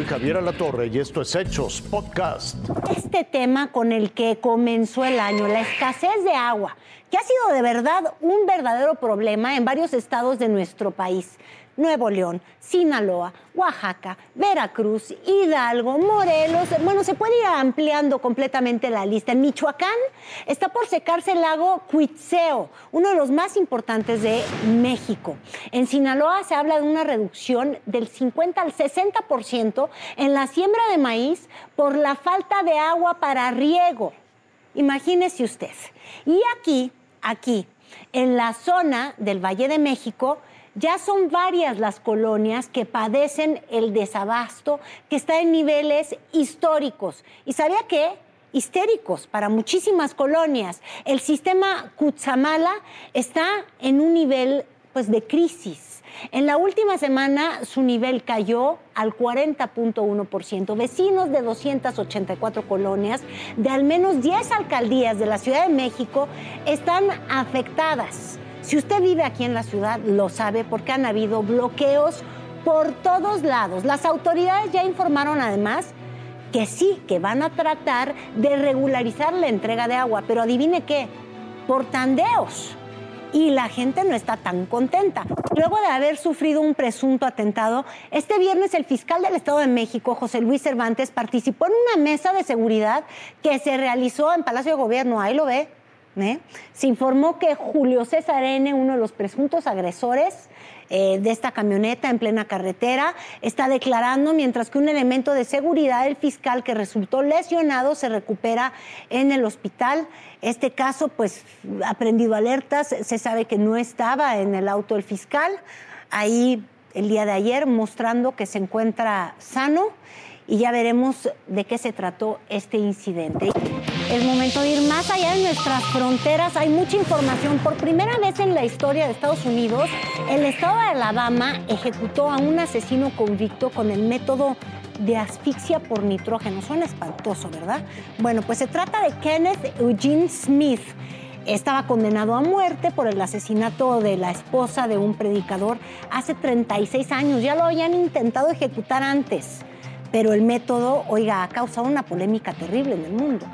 Soy Javier Alatorre y esto es Hechos Podcast. Este tema con el que comenzó el año, la escasez de agua, que ha sido de verdad un verdadero problema en varios estados de nuestro país. Nuevo León, Sinaloa, Oaxaca, Veracruz, Hidalgo, Morelos. Bueno, se puede ir ampliando completamente la lista. En Michoacán está por secarse el lago Cuitzeo, uno de los más importantes de México. En Sinaloa se habla de una reducción del 50 al 60% en la siembra de maíz por la falta de agua para riego. Imagínese usted. Y aquí, aquí, en la zona del Valle de México, ya son varias las colonias que padecen el desabasto, que está en niveles históricos. ¿Y sabía qué? histéricos para muchísimas colonias. El sistema Cutzamala está en un nivel pues, de crisis. En la última semana su nivel cayó al 40.1%. Vecinos de 284 colonias de al menos 10 alcaldías de la Ciudad de México están afectadas. Si usted vive aquí en la ciudad, lo sabe porque han habido bloqueos por todos lados. Las autoridades ya informaron además que sí, que van a tratar de regularizar la entrega de agua, pero adivine qué, por tandeos. Y la gente no está tan contenta. Luego de haber sufrido un presunto atentado, este viernes el fiscal del Estado de México, José Luis Cervantes, participó en una mesa de seguridad que se realizó en Palacio de Gobierno. Ahí lo ve, ¿eh? Se informó que Julio César N., uno de los presuntos agresores eh, de esta camioneta en plena carretera, está declarando, mientras que un elemento de seguridad, el fiscal que resultó lesionado, se recupera en el hospital. Este caso, pues, ha prendido alertas, se sabe que no estaba en el auto el fiscal, ahí el día de ayer, mostrando que se encuentra sano y ya veremos de qué se trató este incidente. Es momento de ir más allá de nuestras fronteras. Hay mucha información. Por primera vez en la historia de Estados Unidos, el estado de Alabama ejecutó a un asesino convicto con el método de asfixia por nitrógeno. Suena espantoso, ¿verdad? Bueno, pues se trata de Kenneth Eugene Smith. Estaba condenado a muerte por el asesinato de la esposa de un predicador hace 36 años. Ya lo habían intentado ejecutar antes, pero el método, oiga, ha causado una polémica terrible en el mundo.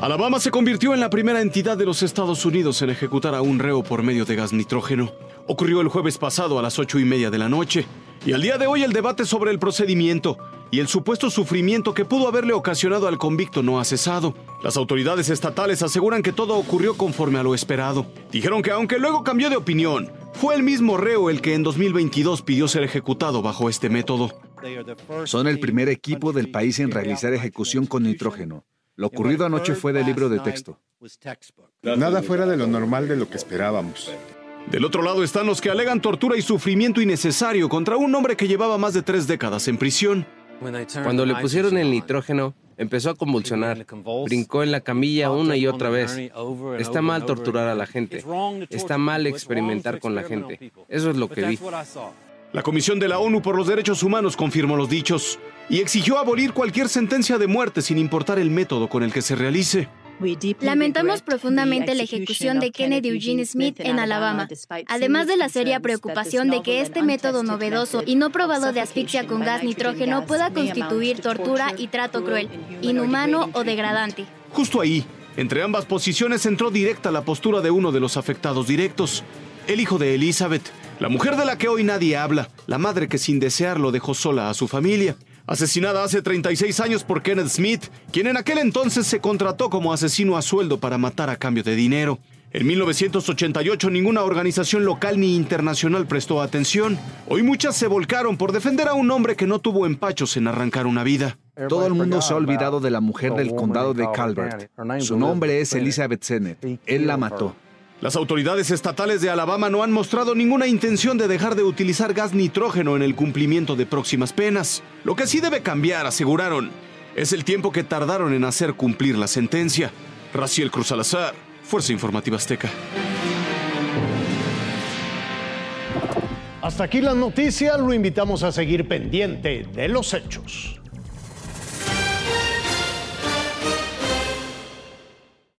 Alabama se convirtió en la primera entidad de los Estados Unidos en ejecutar a un reo por medio de gas nitrógeno. Ocurrió el jueves pasado a las ocho y media de la noche, y al día de hoy el debate sobre el procedimiento y el supuesto sufrimiento que pudo haberle ocasionado al convicto no ha cesado. Las autoridades estatales aseguran que todo ocurrió conforme a lo esperado. Dijeron que aunque luego cambió de opinión, fue el mismo reo el que en 2022 pidió ser ejecutado bajo este método. Son el primer equipo del país en realizar ejecución con nitrógeno. Lo ocurrido anoche fue del libro de texto. Nada fuera de lo normal de lo que esperábamos. Del otro lado están los que alegan tortura y sufrimiento innecesario contra un hombre que llevaba más de tres décadas en prisión. Cuando le pusieron el nitrógeno, empezó a convulsionar, brincó en la camilla una y otra vez. Está mal torturar a la gente, está mal experimentar con la gente. Eso es lo que vi. La Comisión de la ONU por los Derechos Humanos confirmó los dichos y exigió abolir cualquier sentencia de muerte sin importar el método con el que se realice. Lamentamos profundamente la ejecución de Kennedy Eugene Smith en Alabama, además de la seria preocupación de que este método novedoso y no probado de asfixia con gas nitrógeno pueda constituir tortura y trato cruel, inhumano o degradante. Justo ahí, entre ambas posiciones entró directa la postura de uno de los afectados directos, el hijo de Elizabeth, la mujer de la que hoy nadie habla, la madre que sin desearlo dejó sola a su familia. Asesinada hace 36 años por Kenneth Smith, quien en aquel entonces se contrató como asesino a sueldo para matar a cambio de dinero. En 1988 ninguna organización local ni internacional prestó atención. Hoy muchas se volcaron por defender a un hombre que no tuvo empachos en arrancar una vida. Todo el mundo se ha olvidado de la mujer del condado de Calvert. Su nombre es Elizabeth Sennett. Él la mató. Las autoridades estatales de Alabama no han mostrado ninguna intención de dejar de utilizar gas nitrógeno en el cumplimiento de próximas penas. Lo que sí debe cambiar, aseguraron, es el tiempo que tardaron en hacer cumplir la sentencia. Raciel Cruz Salazar, Fuerza Informativa Azteca. Hasta aquí la noticia, lo invitamos a seguir pendiente de los hechos.